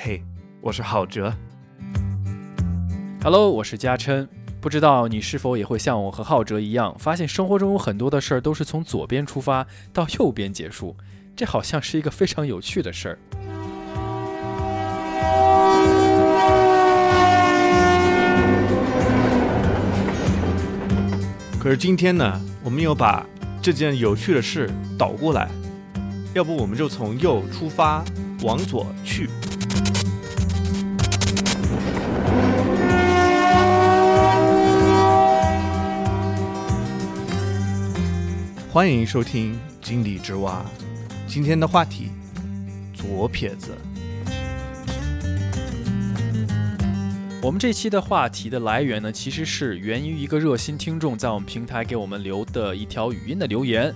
嘿，我是郝哲。Hello，我是嘉琛。不知道你是否也会像我和浩哲一样，发现生活中有很多的事儿都是从左边出发到右边结束，这好像是一个非常有趣的事儿。可是今天呢，我们又把这件有趣的事倒过来，要不我们就从右出发，往左去。欢迎收听《井底之蛙》，今天的话题：左撇子。我们这期的话题的来源呢，其实是源于一个热心听众在我们平台给我们留的一条语音的留言。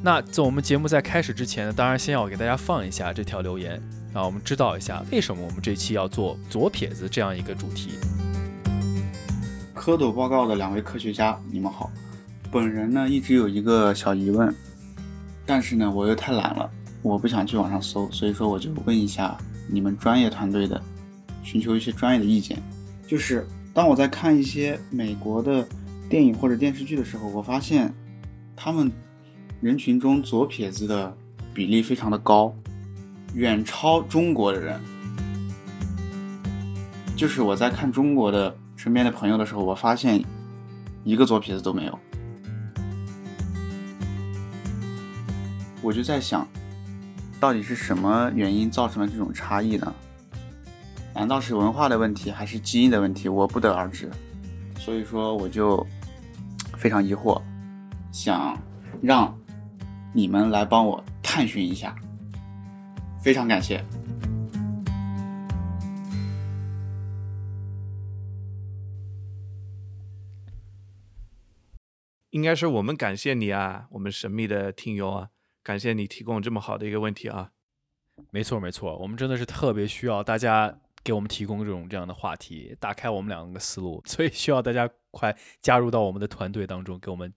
那在我们节目在开始之前呢，当然先要给大家放一下这条留言，让我们知道一下为什么我们这期要做左撇子这样一个主题。蝌蚪报告的两位科学家，你们好。本人呢一直有一个小疑问，但是呢我又太懒了，我不想去网上搜，所以说我就问一下你们专业团队的，寻求一些专业的意见。就是当我在看一些美国的电影或者电视剧的时候，我发现他们人群中左撇子的比例非常的高，远超中国的人。就是我在看中国的身边的朋友的时候，我发现一个左撇子都没有。我就在想，到底是什么原因造成了这种差异呢？难道是文化的问题，还是基因的问题？我不得而知。所以说，我就非常疑惑，想让你们来帮我探寻一下。非常感谢。应该是我们感谢你啊，我们神秘的听友啊，感谢你提供这么好的一个问题啊。没错，没错，我们真的是特别需要大家给我们提供这种这样的话题，打开我们两个思路，所以需要大家快加入到我们的团队当中，给我们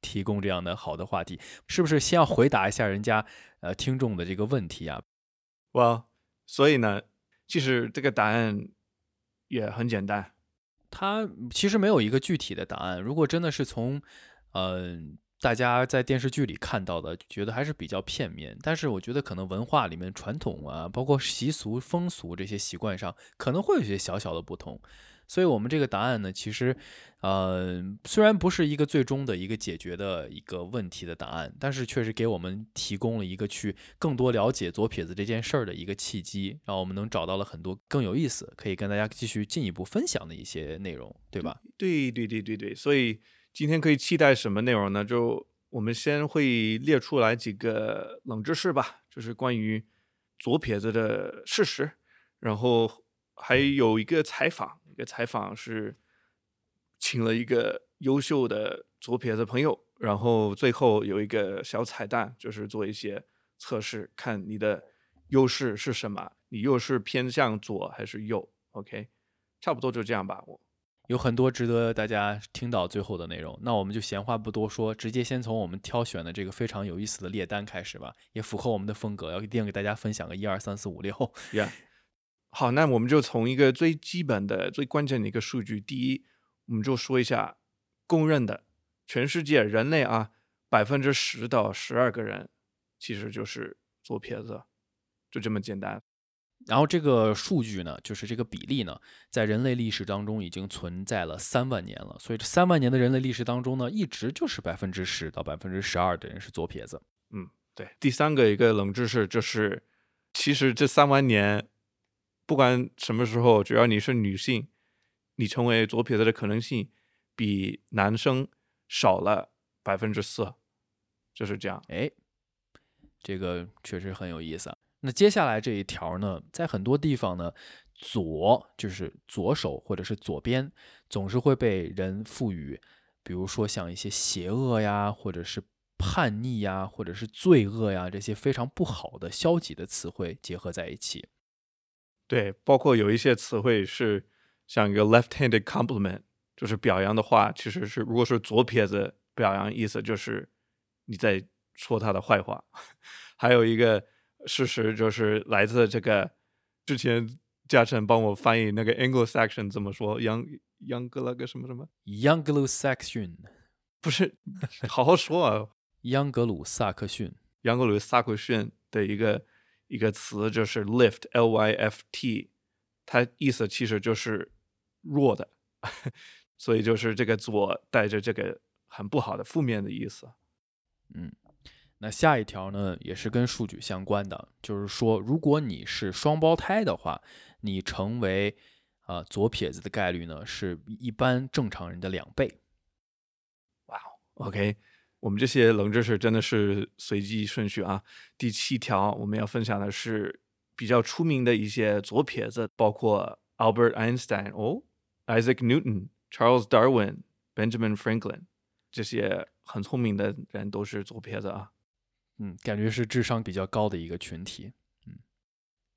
提供这样的好的话题。是不是先要回答一下人家呃听众的这个问题啊？哇，所以呢，其实这个答案也很简单。它其实没有一个具体的答案。如果真的是从，嗯、大家在电视剧里看到的，觉得还是比较片面。但是我觉得可能文化里面传统啊，包括习俗、风俗这些习惯上，可能会有一些小小的不同。所以我们这个答案呢，其实，呃，虽然不是一个最终的一个解决的一个问题的答案，但是确实给我们提供了一个去更多了解左撇子这件事儿的一个契机，让我们能找到了很多更有意思，可以跟大家继续进一步分享的一些内容，对吧？对对对对对，所以今天可以期待什么内容呢？就我们先会列出来几个冷知识吧，就是关于左撇子的事实，然后还有一个采访，一个采访是请了一个优秀的左撇子朋友，然后最后有一个小彩蛋，就是做一些测试，看你的优势是什么，你又是偏向左还是右？OK，差不多就这样吧，我。有很多值得大家听到最后的内容，那我们就闲话不多说，直接先从我们挑选的这个非常有意思的列单开始吧，也符合我们的风格，要一定给大家分享个一二三四五六。Yeah，好，那我们就从一个最基本的、最关键的一个数据，第一，我们就说一下公认的，全世界人类啊，百分之十到十二个人其实就是左撇子，就这么简单。然后这个数据呢，就是这个比例呢，在人类历史当中已经存在了三万年了，所以这三万年的人类历史当中呢，一直就是百分之十到百分之十二的人是左撇子。嗯，对。第三个一个冷知识就是，其实这三万年，不管什么时候，只要你是女性，你成为左撇子的可能性比男生少了百分之四，就是这样。哎，这个确实很有意思啊。那接下来这一条呢，在很多地方呢，左就是左手或者是左边，总是会被人赋予，比如说像一些邪恶呀，或者是叛逆呀，或者是罪恶呀这些非常不好的消极的词汇结合在一起。对，包括有一些词汇是像一个 left-handed compliment，就是表扬的话，其实是如果是左撇子表扬，意思就是你在说他的坏话。还有一个事实就是来自这个之前嘉诚帮我翻译那个 Anglo-Saxon 怎么说，杨杨格拉个什么什么，Young u Saxon，不是，好好说啊。央格鲁萨克逊。杨格鲁萨克逊的一个一个词就是 lift，L Y F T，它意思其实就是弱的，所以就是这个左带着这个很不好的负面的意思。嗯，那下一条呢，也是跟数据相关的，就是说，如果你是双胞胎的话，你成为啊、左撇子的概率呢，是一般正常人的两倍。哇哦，OK，我们这些冷知识真的是随机顺序啊。第七条我们要分享的是比较出名的一些左撇子，包括 Albert Einstein 哦，Isaac Newton、Charles Darwin、Benjamin Franklin 这些很聪明的人都是左撇子啊。嗯，感觉是智商比较高的一个群体。嗯，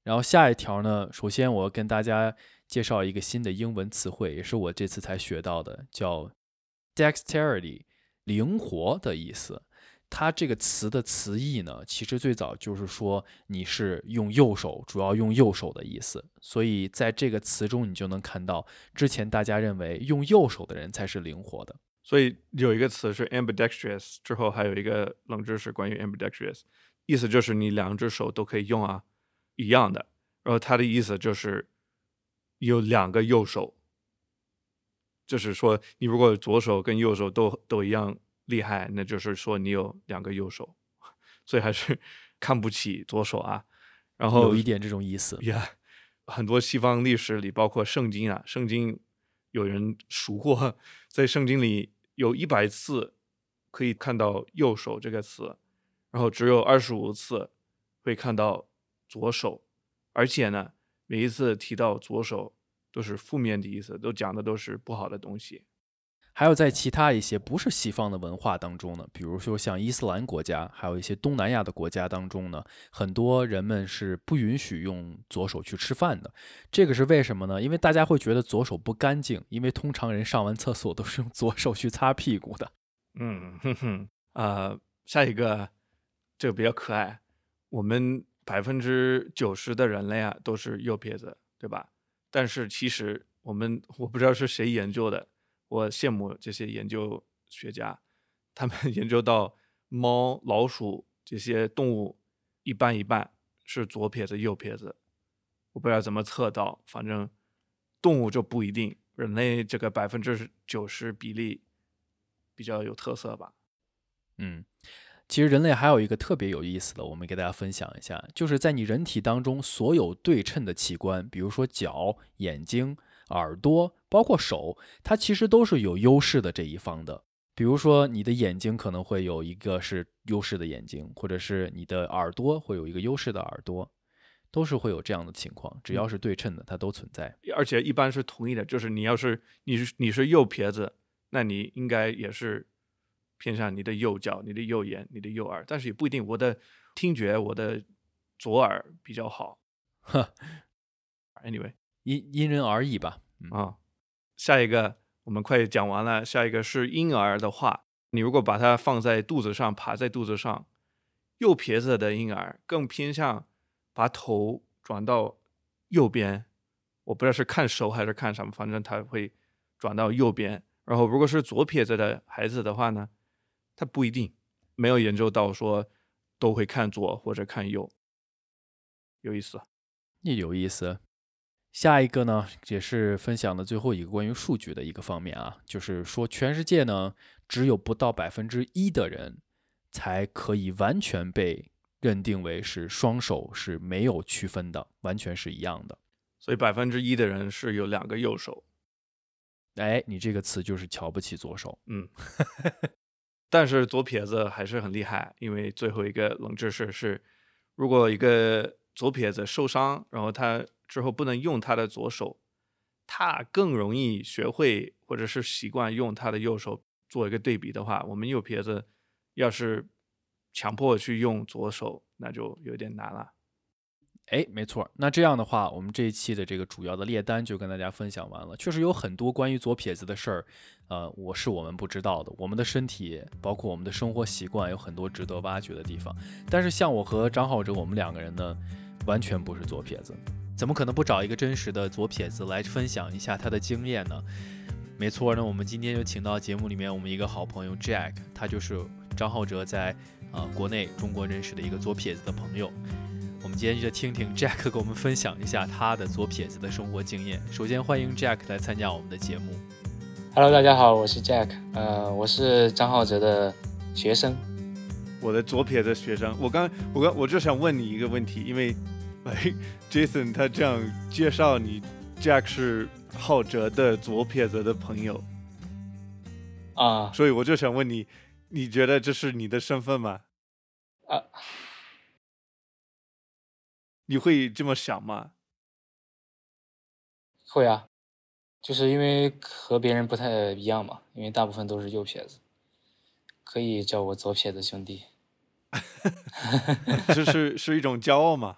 然后下一条呢，首先我要跟大家介绍一个新的英文词汇，也是我这次才学到的，叫 dexterity，灵活的意思。它这个词的词义呢，其实最早就是说你是用右手，主要用右手的意思。所以在这个词中，你就能看到，之前大家认为用右手的人才是灵活的。所以有一个词是 ambidextrous，之后还有一个冷知识关于 ambidextrous，意思就是你两只手都可以用啊，一样的。然后它的意思就是有两个右手，就是说你如果左手跟右手都都一样厉害，那就是说你有两个右手，所以还是 看不起左手啊。然后有一点这种意思。呀很多西方历史里，包括圣经啊，圣经有人数过，在圣经里有一百次可以看到“右手”这个词，然后只有二十五次会看到左手，而且呢，每一次提到左手都是负面的意思，都讲的都是不好的东西。还有在其他一些不是西方的文化当中呢，比如说像伊斯兰国家，还有一些东南亚的国家当中呢，很多人们是不允许用左手去吃饭的。这个是为什么呢？因为大家会觉得左手不干净，因为通常人上完厕所都是用左手去擦屁股的。嗯哼哼，呃，下一个这个比较可爱，我们百分之九十的人类啊都是右撇子，对吧？但是其实我们我不知道是谁研究的，我羡慕这些研究学家，他们 研究到猫、老鼠这些动物一半一半是左撇子、右撇子，我不知道怎么测到，反正动物就不一定，人类这个百分之九十比例比较有特色吧。嗯，其实人类还有一个特别有意思的，我们给大家分享一下，就是在你人体当中所有对称的器官，比如说脚、眼睛、耳朵，包括手，它其实都是有优势的这一方的。比如说你的眼睛可能会有一个是优势的眼睛，或者是你的耳朵会有一个优势的耳朵，都是会有这样的情况。只要是对称的，它都存在。而且一般是同意的，就是你要是你是你是右撇子，那你应该也是偏向你的右脚、你的右眼、你的右耳，但是也不一定。我的听觉，我的左耳比较好。哈 Anyway 因因人而异吧。嗯，啊，下一个我们快讲完了，下一个是婴儿的话，你如果把它放在肚子上，趴在肚子上，右撇子的婴儿更偏向把头转到右边，我不知道是看手还是看什么，反正他会转到右边。然后如果是左撇子的孩子的话呢，他不一定，没有研究到说都会看左或者看右，有意思。也有意思。下一个呢，也是分享的最后一个关于数据的一个方面啊，就是说全世界呢，只有不到百分之一的人才可以完全被认定为是双手是没有区分的，完全是一样的。所以百分之一的人是有两个右手，哎，你这个词就是瞧不起左手。嗯，但是左撇子还是很厉害，因为最后一个冷知识是，如果一个左撇子受伤，然后他之后不能用他的左手，他更容易学会或者是习惯用他的右手。做一个对比的话，我们右撇子要是强迫去用左手，那就有点难了。哎，没错。那这样的话，我们这一期的这个主要的列单就跟大家分享完了。确实有很多关于左撇子的事儿，呃，我是我们不知道的。我们的身体，包括我们的生活习惯，有很多值得挖掘的地方。但是像我和张浩哲，我们两个人呢，完全不是左撇子。怎么可能不找一个真实的左撇子来分享一下他的经验呢？没错，那我们今天就请到节目里面我们一个好朋友 Jack，他就是张浩哲在呃国内中国认识的一个左撇子的朋友。我们今天就听听 Jack 给我们分享一下他的左撇子的生活经验。首先欢迎 Jack 来参加我们的节目。Hello，大家好，我是 Jack，呃，我是张浩哲的学生。我的左撇子学生，我刚我刚我就想问你一个问题，因为 哎，Jason 他这样介绍你，Jack 是浩哲的左撇子的朋友，啊所以我就想问你，你觉得这是你的身份吗？啊，你会这么想吗？会啊，就是因为和别人不太一样嘛，因为大部分都是右撇子，可以叫我左撇子兄弟。这 是是一种骄傲吗？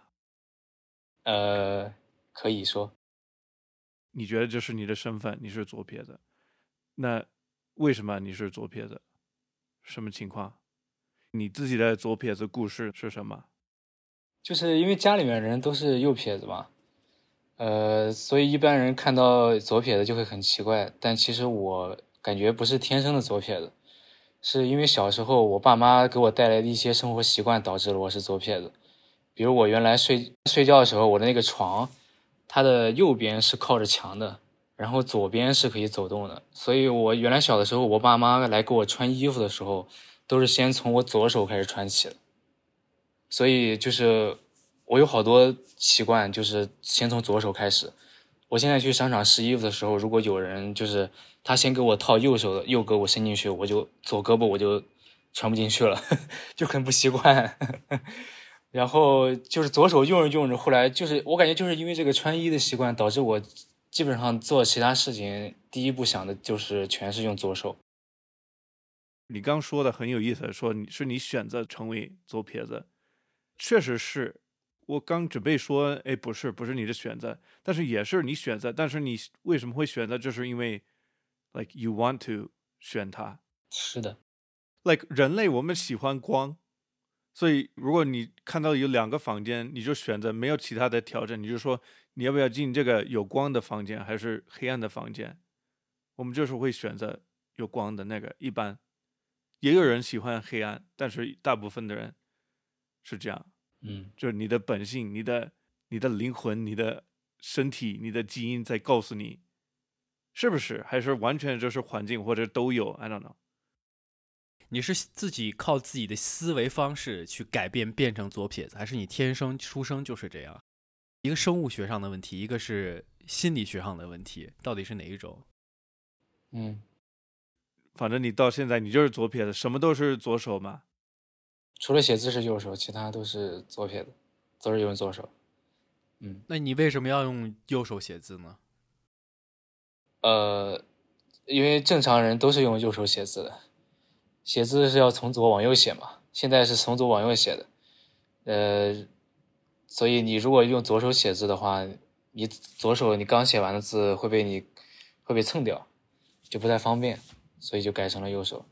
呃，可以说，你觉得这是你的身份，你是左撇子，那为什么你是左撇子？什么情况？你自己的左撇子故事是什么？就是因为家里面人都是右撇子嘛，呃，所以一般人看到左撇子就会很奇怪。但其实我感觉不是天生的左撇子，是因为小时候我爸妈给我带来的一些生活习惯导致了我是左撇子。比如我原来睡睡觉的时候，我的那个床，它的右边是靠着墙的，然后左边是可以走动的。所以我原来小的时候，我爸妈来给我穿衣服的时候，都是先从我左手开始穿起的。所以就是我有好多习惯，就是先从左手开始。我现在去商场试衣服的时候，如果有人就是他先给我套右手的右胳膊伸进去，我就左胳膊我就穿不进去了，就很不习惯。然后就是左手用着用着，后来就是我感觉就是因为这个穿衣的习惯，导致我基本上做其他事情第一步想的就是全是用左手。你刚说的很有意思，说你是你选择成为左撇子，确实是。我刚准备说，哎，不是，不是你的选择，但是也是你选择。但是你为什么会选择？就是因为，like you want to 选它。是的，like 人类我们喜欢光，所以如果你看到有两个房间，你就选择没有其他的调整，你就说你要不要进这个有光的房间还是黑暗的房间？我们就是会选择有光的那个。一般也有人喜欢黑暗，但是大部分的人是这样，嗯，就是你的本性、你的、你的灵魂、你的身体、你的基因在告诉你，是不是？还是完全就是环境或者都有？I don't know。你是自己靠自己的思维方式去改变变成左撇子，还是你天生出生就是这样？一个生物学上的问题，一个是心理学上的问题，到底是哪一种？嗯，反正你到现在你就是左撇子，什么都是左手嘛。除了写字是右手，其他都是左撇子，都是用左手。嗯，那你为什么要用右手写字呢？呃，因为正常人都是用右手写字的，写字是要从左往右写嘛，现在是从左往右写的，呃，所以你如果用左手写字的话，你左手你刚写完的字会被你会被蹭掉，就不太方便，所以就改成了右手。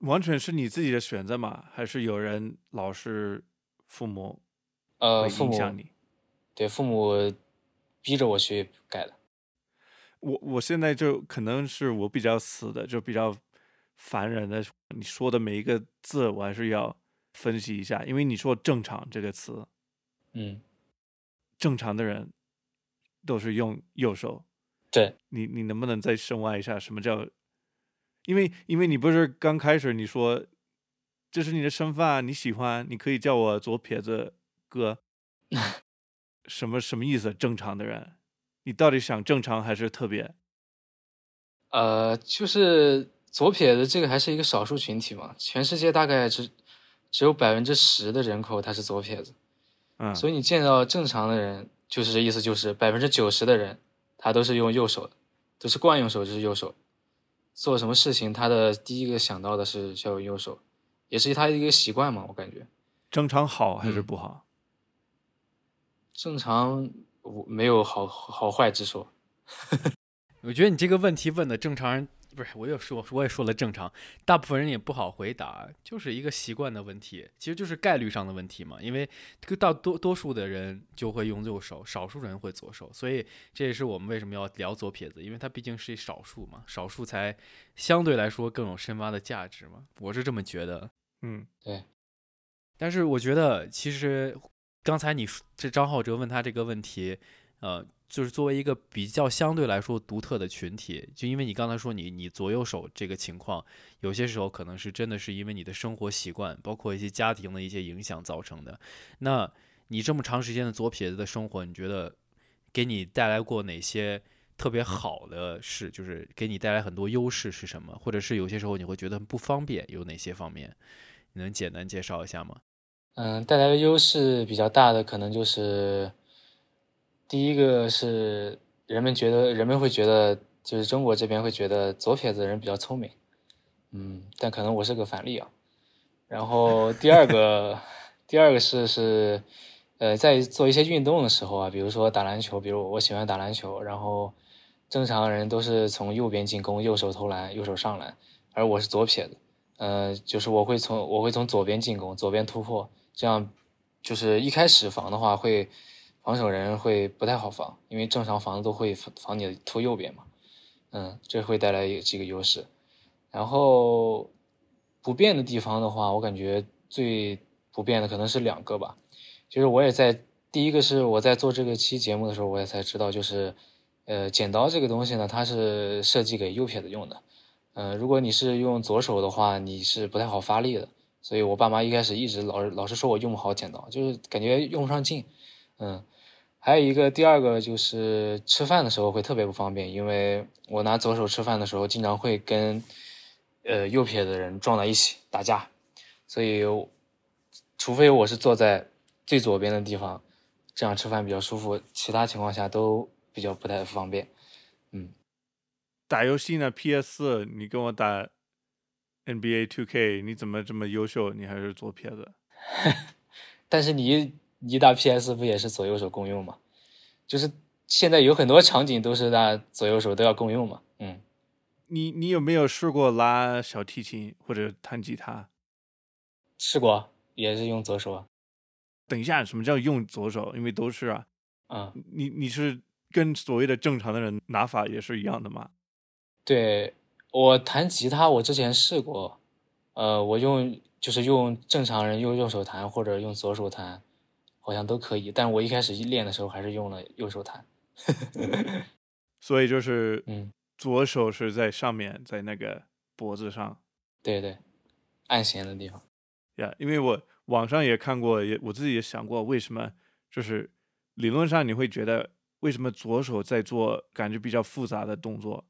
完全是你自己的选择嘛？还是有人老是、父母呃，会父母影响你？对父母逼着我去改的。我我现在就可能是我比较死的，就比较烦人的。你说的每一个字，我还是要分析一下，因为你说“正常”这个词，嗯，正常的人都是用右手。对，你你能不能再深挖一下什么叫？因为因为你不是刚开始你说这是你的身份啊，你喜欢，你可以叫我左撇子哥，什么什么意思？正常的人，你到底想正常还是特别？呃，就是左撇子这个还是一个少数群体嘛，全世界大概只只有百分之十的人口他是左撇子，嗯，所以你见到正常的人，就是这意思，就是百分之九十的人他都是用右手的，都是惯用手就是右手，做什么事情他的第一个想到的是要用右手，也是他的一个习惯嘛，我感觉。正常好还是嗯不好？正常我没有好好坏之说，我觉得你这个问题问的正常人不是，我又说，我也说了正常，大部分人也不好回答，就是一个习惯的问题，其实就是概率上的问题嘛。因为这个大多多数的人就会用右手，少数人会左手，所以这也是我们为什么要聊左撇子，因为它毕竟是少数嘛，少数才相对来说更有深挖的价值嘛。我是这么觉得。嗯，对。但是我觉得，其实刚才你这张浩哲问他这个问题，呃。就是作为一个比较相对来说独特的群体，就因为你刚才说你你左右手这个情况，有些时候可能是真的是因为你的生活习惯，包括一些家庭的一些影响造成的。那你这么长时间的左撇子的生活，你觉得给你带来过哪些特别好的事？就是给你带来很多优势是什么？或者是有些时候你会觉得很不方便，有哪些方面？你能简单介绍一下吗？嗯，带来的优势比较大的可能就是。第一个是人们觉得，人们会觉得，就是中国这边会觉得左撇子人比较聪明，嗯，但可能我是个反例啊。然后第二个，第二个是是，呃，在做一些运动的时候啊，比如说打篮球，比如我喜欢打篮球，然后正常人都是从右边进攻，右手投篮，右手上篮，而我是左撇子，呃，就是我会从我会从左边进攻，左边突破，这样就是一开始防的话会。防守人会不太好防，因为正常防都会防你的突右边嘛，嗯，这会带来几个优势。然后不变的地方的话，我感觉最不变的可能是两个吧。就是我也在第一个是我在做这个期节目的时候，我也才知道，就是呃，剪刀这个东西呢，它是设计给右撇子用的。嗯，如果你是用左手的话，你是不太好发力的。所以我爸妈一开始一直老是老是说我用不好剪刀，就是感觉用不上劲，嗯。还有一个，第二个就是吃饭的时候会特别不方便，因为我拿左手吃饭的时候，经常会跟呃右撇的人撞在一起打架，所以除非我是坐在最左边的地方，这样吃饭比较舒服，其他情况下都比较不太方便。嗯，打游戏呢，PS，你跟我打 NBA Two K，你怎么这么优秀？你还是左撇子？但是你。你打 PS 不也是左右手共用吗？就是现在有很多场景都是那左右手都要共用嘛。嗯，你你有没有试过拉小提琴或者弹吉他？试过，也是用左手啊。等一下，什么叫用左手？因为都是啊。啊，你你是跟所谓的正常的人拿法也是一样的吗？对我弹吉他，我之前试过，呃，我用就是用正常人用右手弹或者用左手弹。好像都可以，但我一开始练的时候还是用了右手弹，所以就是，嗯，左手是在上面，在那个脖子上，对对，按弦的地方，呀，因为我网上也看过，也我自己也想过，为什么就是理论上你会觉得为什么左手在做感觉比较复杂的动作，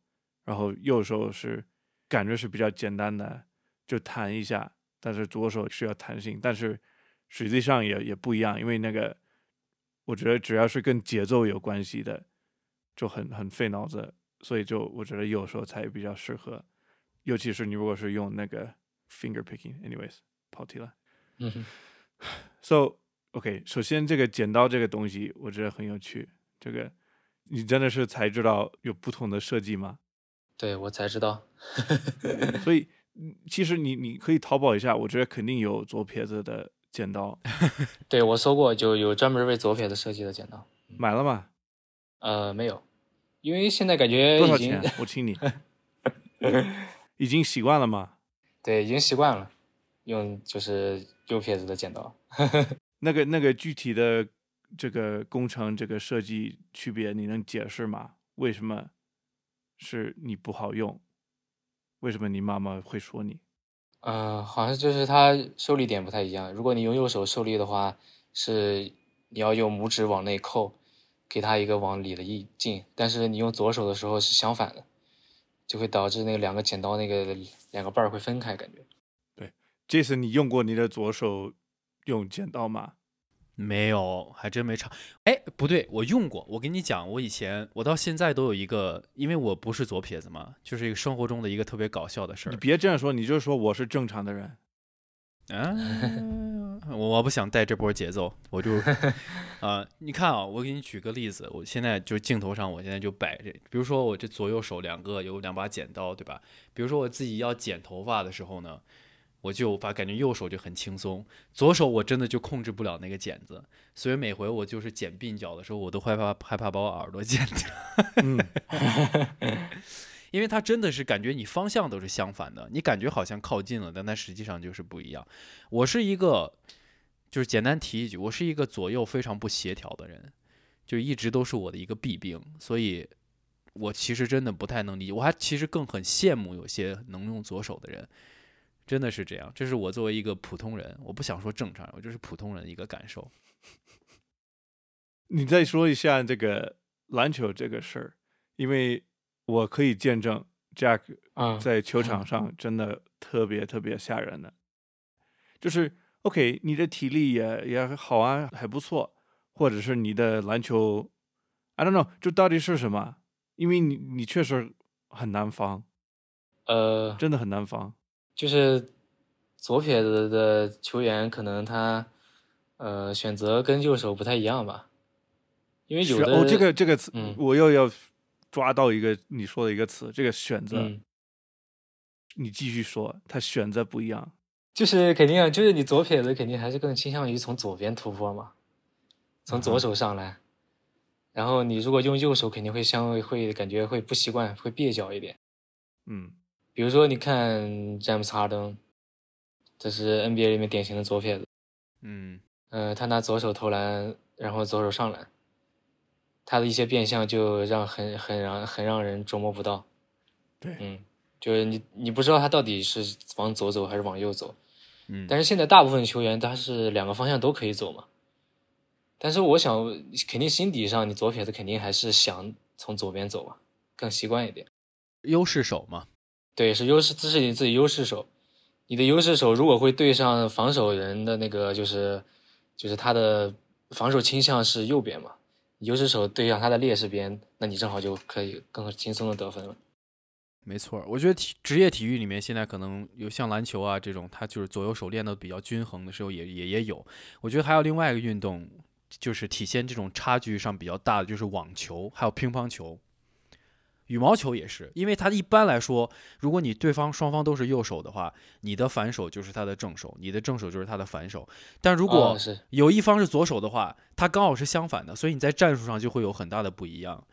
然后右手是感觉是比较简单的，就弹一下，但是左手需要弹性，但是。实际上也也不一样，因为那个，我觉得只要是跟节奏有关系的，就很很费脑子，所以就我觉得有时候才比较适合，尤其是你如果是用那个 finger picking，anyways，跑题了。嗯哼。So OK，首先这个剪刀这个东西我觉得很有趣，这个你真的是才知道有不同的设计吗？对我才知道。所以其实你你可以淘宝一下，我觉得肯定有左撇子的。剪刀，对我搜过，就有专门为左撇子设计的剪刀。买了吗？呃，没有，因为现在感觉多少钱？我请你。已经习惯了吗？对，已经习惯了，用就是右撇子的剪刀。那个那个具体的这个工程这个设计区别，你能解释吗？为什么是你不好用？为什么你妈妈会说你？嗯，好像就是它受力点不太一样。如果你用右手受力的话，是你要用拇指往内扣，给它一个往里的一劲。但是你用左手的时候是相反的，就会导致那两个剪刀那个两个瓣会分开，感觉。对，这次你用过你的左手用剪刀吗？没有，还真没尝。哎，不对，我用过。我跟你讲，我以前，我到现在都有一个，因为我不是左撇子嘛，就是一个生活中的一个特别搞笑的事儿。你别这样说，你就说我是正常的人。啊，我我不想带这波节奏，我就 啊、你看啊，我给你举个例子，我现在就镜头上，我现在就摆这，比如说我这左右手两个有两把剪刀，对吧？比如说我自己要剪头发的时候呢，我就把感觉右手就很轻松，左手我真的就控制不了那个剪子，所以每回我就是剪鬓角的时候，我都害怕害怕把我耳朵剪掉。嗯，因为它真的是感觉你方向都是相反的，你感觉好像靠近了，但它实际上就是不一样。我是一个，就是简单提一句，我是一个左右非常不协调的人，就一直都是我的一个弊病，所以我其实真的不太能理解，我还其实更很羡慕有些能用左手的人，真的是这样。这是我作为一个普通人，我不想说正常人，我就是普通人的一个感受。你再说一下这个篮球这个事儿，因为我可以见证 Jack 嗯，在球场上真的特别特别吓人的，就是 OK，你的体力也也好啊，还不错，或者是你的篮球，I don't know，就到底是什么？因为你你确实很难防，呃，真的很难防。就是左撇子的球员，可能他呃选择跟右手不太一样吧，因为有的这个这个词，嗯。我又要抓到一个你说的一个词，这个选择，嗯，你继续说，他选择不一样。就是肯定啊，就是你左撇子肯定还是更倾向于从左边突破嘛，从左手上来，然后你如果用右手，肯定会相会感觉会不习惯，会蹩脚一点。嗯比如说，你看詹姆斯哈登，这是 NBA 里面典型的左撇子。嗯呃，他拿左手投篮，然后左手上篮，他的一些变相就让很很让很让人琢磨不到。对嗯，就是你你不知道他到底是往左走还是往右走。嗯，但是现在大部分球员他是两个方向都可以走嘛。但是我想，肯定心底上你左撇子肯定还是想从左边走吧，更习惯一点。优势手嘛，对，是优势，这是你自己优势手。你的优势手如果会对上防守人的那个，就是就是他的防守倾向是右边嘛，优势手对上他的劣势边，那你正好就可以更轻松的得分了。没错，我觉得体职业体育里面现在可能有像篮球啊这种，它就是左右手练的比较均衡的时候也也也有。我觉得还有另外一个运动，就是体现这种差距上比较大的，就是网球还有乒乓球。羽毛球也是，因为它一般来说，如果你对方双方都是右手的话，你的反手就是他的正手，你的正手就是他的反手。但如果有一方是左手的话，他刚好是相反的，所以你在战术上就会有很大的不一样。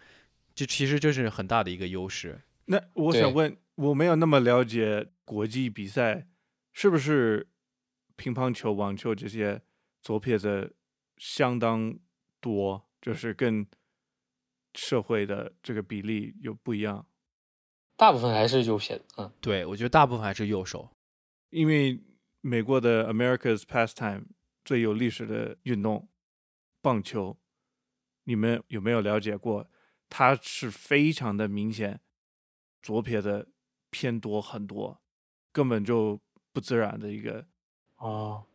这其实这是很大的一个优势。那我想问，我没有那么了解国际比赛，是不是乒乓球、网球这些左撇子相当多，就是跟社会的这个比例有不一样？大部分还是右撇子，嗯，对，我觉得大部分还是右手。因为美国的 America's pastime 最有历史的运动棒球，你们有没有了解过？它是非常的明显，左撇子偏多很多，根本就不自然的一个，哦，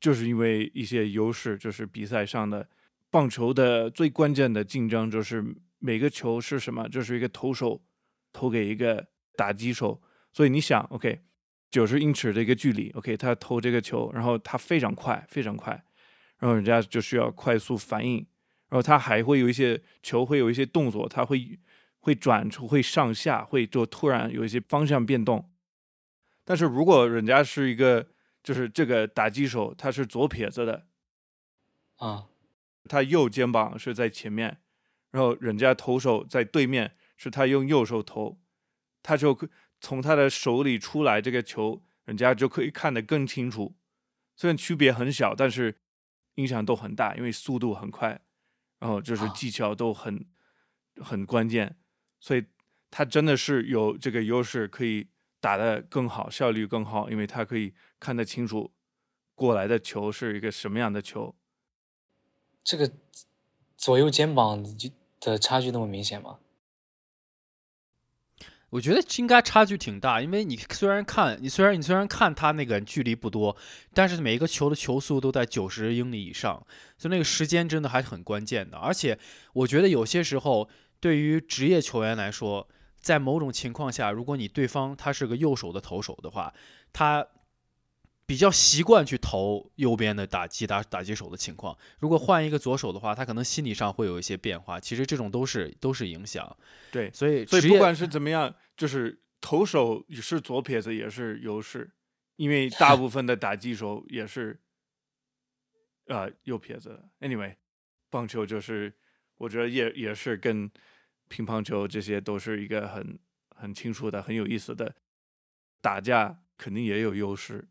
就是因为一些优势，就是比赛上的棒球的最关键的竞争就是每个球是什么，就是一个投手投给一个打击手，所以你想，OK，九十英尺的一个距离，OK，他投这个球，然后他非常快，非常快，然后人家就需要快速反应，然后他还会有一些球会有一些动作，他会会转出，会上下，会就突然有一些方向变动。但是如果人家是一个就是这个打击手，他是左撇子的，啊，他右肩膀是在前面，然后人家投手在对面，是他用右手投，他就可从他的手里出来这个球，人家就可以看得更清楚。虽然区别很小，但是影响都很大，因为速度很快，然后就是啊技巧都很很关键，所以他真的是有这个优势，可以打得更好，效率更好，因为他可以看得清楚过来的球是一个什么样的球。这个左右肩膀的差距那么明显吗？我觉得应该差距挺大，因为你虽然看你虽然你虽然看他那个距离不多，但是每一个球的球速都在九十英里以上，所以那个时间真的还是很关键的。而且我觉得有些时候对于职业球员来说，在某种情况下，如果你对方他是个右手的投手的话，他比较习惯去投右边的打击打打击手的情况。如果换一个左手的话，他可能心理上会有一些变化。其实这种都是都是影响。对，所以所以不管是怎么样，就是投手也是左撇子也是优势，因为大部分的打击手也是呃右撇子。Anyway，棒球就是我觉得也也是跟乒乓球这些都是一个很很清楚的、很有意思的打架，肯定也有优势，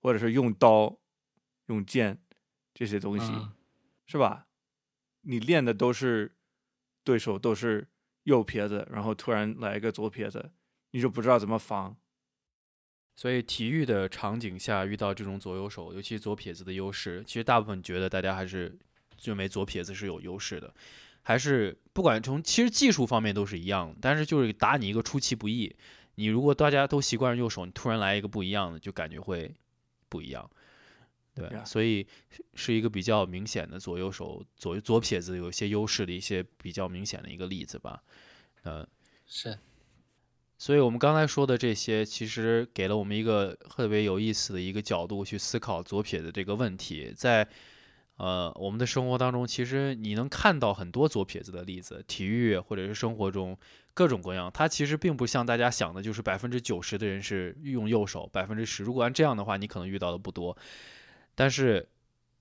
或者是用刀、用剑这些东西。嗯是吧？你练的都是对手都是右撇子，然后突然来一个左撇子，你就不知道怎么防。所以体育的场景下遇到这种左右手，尤其左撇子的优势，其实大部分觉得大家还是认为左撇子是有优势的，还是不管从其实技术方面都是一样的，但是就是打你一个出其不意。你如果大家都习惯右手，你突然来一个不一样的，就感觉会不一样，对 Yeah. 所以是是一个比较明显的左右手左左撇子有一些优势的一些比较明显的一个例子吧，呃，是，所以我们刚才说的这些，其实给了我们一个特别有意思的一个角度去思考左撇子这个问题。在呃我们的生活当中，其实你能看到很多左撇子的例子，体育或者是生活中各种各样。它其实并不像大家想的，就是百分之九十的人是用右手，百分之十。如果按这样的话，你可能遇到的不多。但是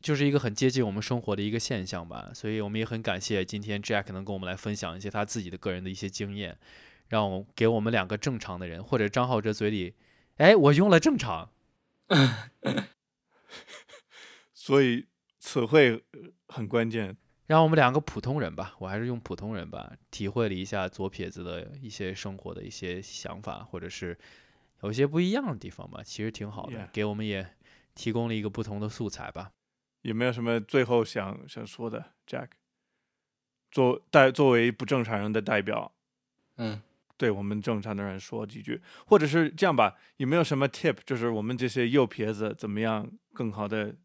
就是一个很接近我们生活的一个现象吧。所以我们也很感谢今天 Jack 能跟我们来分享一些他自己的个人的一些经验。让我给我们两个正常的人，或者张浩哲嘴里，哎，我用了正常，所以词汇很关键。让我们两个普通人吧，我还是用普通人吧，体会了一下左撇子的一些生活的一些想法，或者是有些不一样的地方吧，其实挺好的 Yeah 给我们也提供了一个不同的素材吧。有没有什么最后想想说的，Jack？作代作为不正常人的代表，嗯，对我们正常的人说几句，或者是这样吧，有没有什么 tip？就是我们这些右撇子怎么样更好的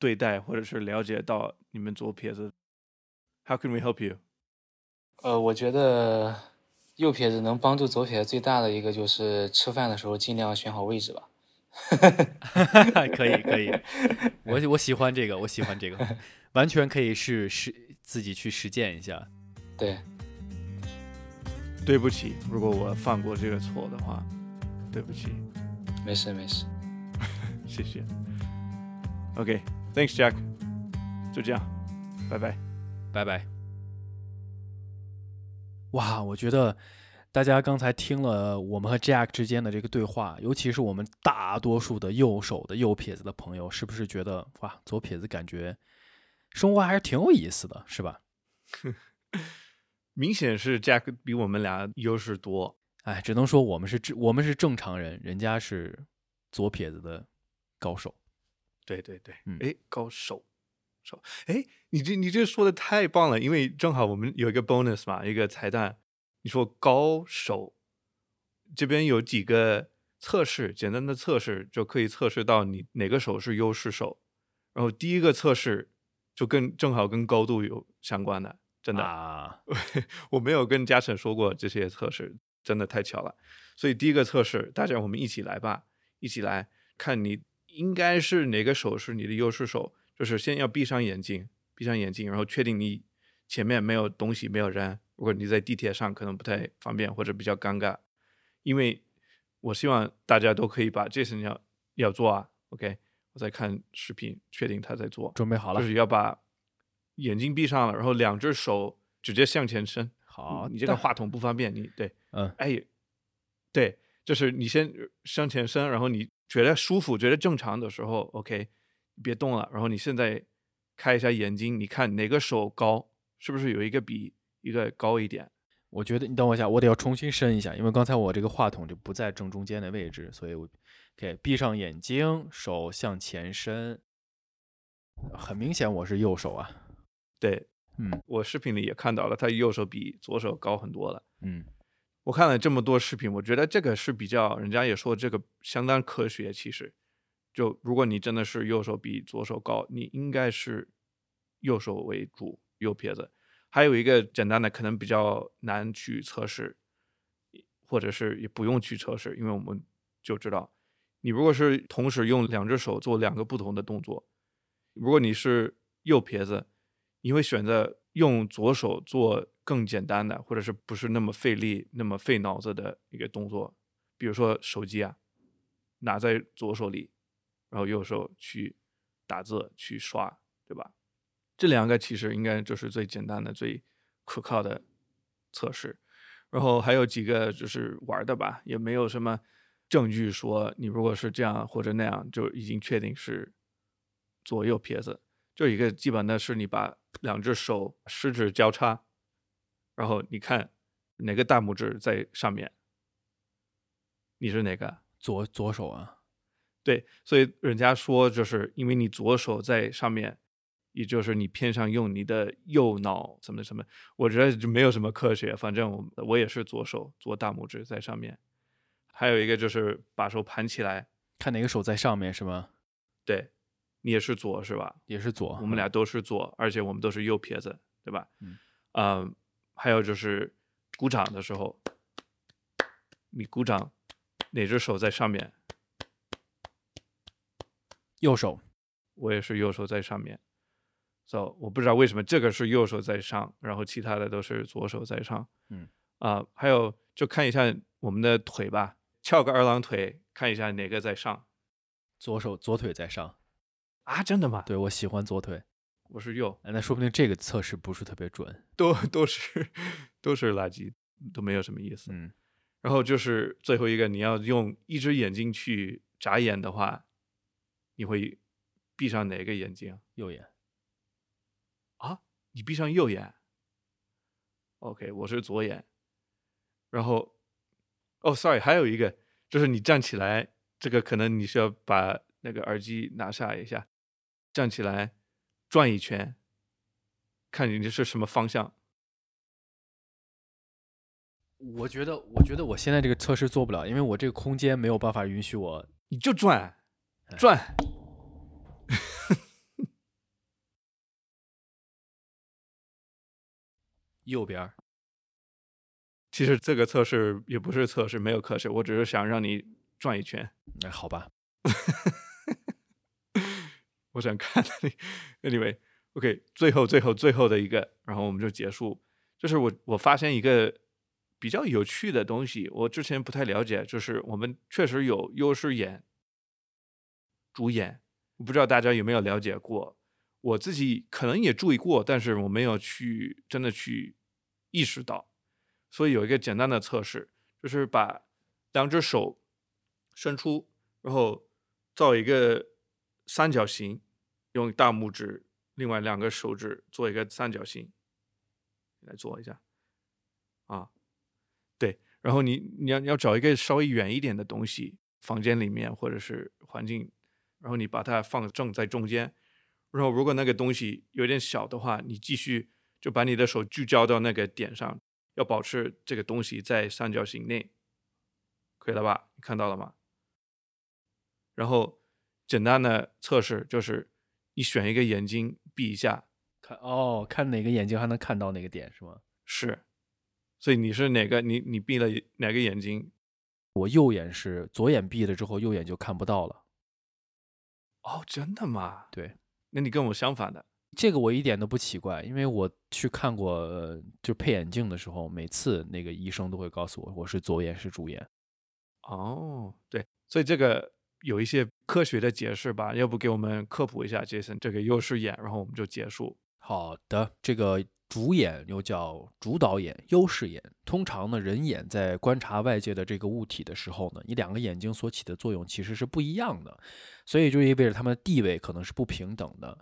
对待，或者是了解到你们左撇子？How can we help you？呃，我觉得右撇子能帮助左撇子最大的一个就是吃饭的时候尽量选好位置吧。可以可以，我我喜欢这个，我喜欢这个，完全可以是实自己去实践一下。对，对不起，如果我犯过这个错的话，对不起，没事没事。谢谢。OK，Thanks、Jack，就这样，拜拜。拜拜。哇，我觉得大家刚才听了我们和 Jack 之间的这个对话，尤其是我们大多数的右手的右撇子的朋友，是不是觉得哇，左撇子感觉生活还是挺有意思的，是吧？明显是 Jack 比我们俩优势多。哎，只能说我们是正我们是正常人，人家是左撇子的高手。对对对，嗯哎，高手手，哎，你这你这说的太棒了，因为正好我们有一个 bonus 嘛，一个彩蛋。你说高手，这边有几个测试，简单的测试就可以测试到你哪个手是优势手。然后第一个测试就跟正好跟高度有相关的，真的。啊，我没有跟嘉诚说过这些测试，真的太巧了。所以第一个测试，大家我们一起来吧，一起来看你应该是哪个手是你的优势手，就是先要闭上眼睛，闭上眼睛，然后确定你前面没有东西，没有人。如果你在地铁上可能不太方便或者比较尴尬，因为我希望大家都可以把这事情要要做啊。OK，我在看视频，确定他在做。准备好了就，是要把眼睛闭上了，然后两只手直接向前伸。好你你这个话筒不方便，你对，嗯，哎，对，就是你先向前伸，然后你觉得舒服、觉得正常的时候，OK，别动了。然后你现在开一下眼睛，你看哪个手高，是不是有一个比一个高一点？我觉得你等我一下，我得要重新伸一下，因为刚才我这个话筒就不在正中间的位置，所以我 OK 闭上眼睛，手向前伸，很明显我是右手啊，对嗯我视频里也看到了，他右手比左手高很多了。嗯我看了这么多视频，我觉得这个是比较，人家也说这个相当科学。其实，就如果你真的是右手比左手高，你应该是右手为主，右撇子。还有一个简单的，可能比较难去测试，或者是也不用去测试，因为我们就知道你如果是同时用两只手做两个不同的动作，如果你是右撇子，你会选择用左手做更简单的，或者是不是那么费力、那么费脑子的一个动作，比如说手机啊，拿在左手里，然后右手去打字、去刷，对吧？这两个其实应该就是最简单的、最可靠的测试。然后还有几个就是玩的吧，也没有什么证据说你如果是这样或者那样，就已经确定是左右撇子。就一个基本的是你把两只手食指交叉，然后你看哪个大拇指在上面，你是哪个？左左手啊，对，所以人家说就是因为你左手在上面，也就是你偏向用你的右脑怎么什么，我觉得就没有什么科学。反正我我也是左手，左大拇指在上面。还有一个就是把手盘起来，看哪个手在上面是吗？对，你也是左是吧？也是左，我们俩都是左，而且我们都是右撇子，对吧？嗯，呃，还有就是鼓掌的时候，你鼓掌，哪只手在上面？右手，我也是右手在上面。So 我不知道为什么这个是右手在上，然后其他的都是左手在上。嗯，啊、还有就看一下我们的腿吧，翘个二郎腿，看一下哪个在上左手左腿在上。啊？真的吗？对我喜欢左腿，我是右，哎那说不定这个测试不是特别准。都都是都是垃圾，都没有什么意思。嗯，然后就是最后一个，你要用一只眼睛去眨眼的话，你会闭上哪个眼睛？右眼。啊，你闭上右眼。OK，我是左眼。然后，哦，sorry，还有一个就是你站起来，这个可能你需要把那个耳机拿下一下，站起来转一圈，看你这是什么方向。我觉得，我觉得我现在这个测试做不了，因为我这个空间没有办法允许我。你就转，转。右边儿，其实这个测试也不是测试，没有测试，我只是想让你转一圈。哎，好吧，我想看你，anyway，OK，、最后最后最后的一个，然后我们就结束。就是我我发现一个比较有趣的东西，我之前不太了解，就是我们确实有优势眼、主演，我不知道大家有没有了解过。我自己可能也注意过，但是我没有去真的去意识到。所以有一个简单的测试，就是把两只手伸出，然后造一个三角形，用大拇指，另外两个手指做一个三角形，来做一下，啊，对，然后你你要你要找一个稍微远一点的东西，房间里面或者是环境，然后你把它放正在中间，然后如果那个东西有点小的话，你继续就把你的手聚焦到那个点上，要保持这个东西在三角形内，可以了吧？你看到了吗？然后简单的测试就是你选一个眼睛闭一下，看哦，看哪个眼睛还能看到哪个点是吗？是，所以你是哪个？你你闭了哪个眼睛？我右眼是左眼闭了之后，右眼就看不到了。哦，真的吗？对，那你跟我相反的。这个我一点都不奇怪，因为我去看过，呃就配眼镜的时候，每次那个医生都会告诉我，我是左眼是主眼。哦，对，所以这个有一些科学的解释吧，要不给我们科普一下，Jason 这个优势眼，然后我们就结束。好的，这个主眼又叫主导眼、优势眼。通常呢，人眼在观察外界的这个物体的时候呢，你两个眼睛所起的作用其实是不一样的，所以就意味着它们的地位可能是不平等的。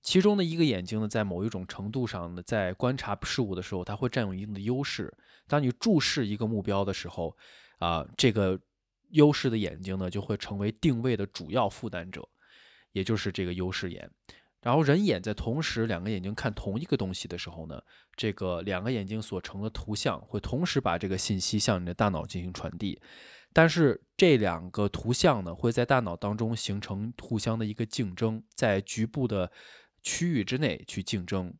其中的一个眼睛呢，在某一种程度上呢，在观察事物的时候，它会占有一定的优势。当你注视一个目标的时候，啊，这个优势的眼睛呢，就会成为定位的主要负担者，也就是这个优势眼。然后人眼在同时两个眼睛看同一个东西的时候呢，这个两个眼睛所成的图像会同时把这个信息向你的大脑进行传递，但是这两个图像呢会在大脑当中形成互相的一个竞争，在局部的区域之内去竞争。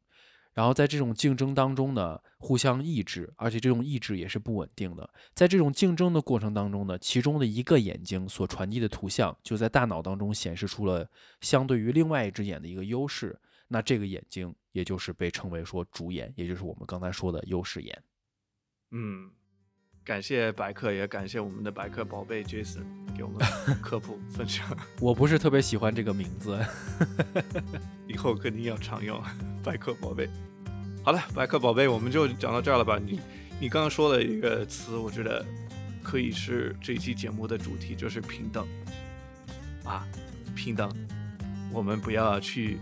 然后在这种竞争当中呢，互相抑制，而且这种抑制也是不稳定的。在这种竞争的过程当中呢，其中的一个眼睛所传递的图像，就在大脑当中显示出了相对于另外一只眼的一个优势。那这个眼睛，也就是被称为说主眼，也就是我们刚才说的优势眼。嗯，感谢白客，也感谢我们的白客宝贝 Jason 给我们 科普分享。我不是特别喜欢这个名字，以后肯定要常用白客宝贝。好了，白客宝贝，我们就讲到这儿了吧？你你刚刚说了一个词，我觉得可以是这一期节目的主题，就是平等啊，平等。我们不要去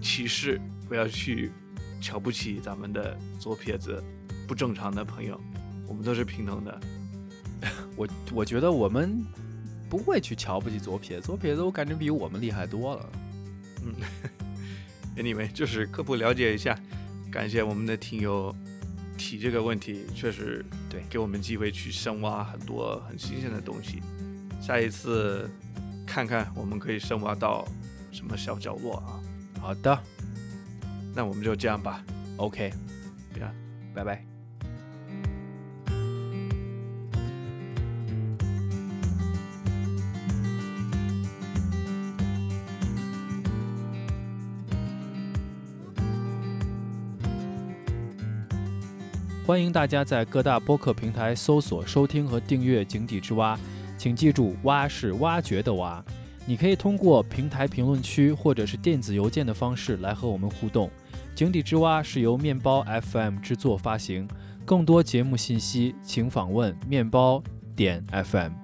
歧视，不要去瞧不起咱们的左撇子、不正常的朋友，我们都是平等的。我我觉得我们不会去瞧不起左撇子，左撇子我感觉比我们厉害多了。嗯，anyway，就是科普了解一下，感谢我们的听友提这个问题，确实对给我们机会去深挖很多很新鲜的东西。下一次看看我们可以深挖到什么小角落啊？好的那我们就这样吧，，OK，呀，拜拜。欢迎大家在各大播客平台搜索、收听和订阅《井底之蛙》，请记住“蛙”是挖掘的“蛙”。你可以通过平台评论区或者是电子邮件的方式来和我们互动。井底之蛙是由面包 FM 制作发行，更多节目信息请访问面包点 FM。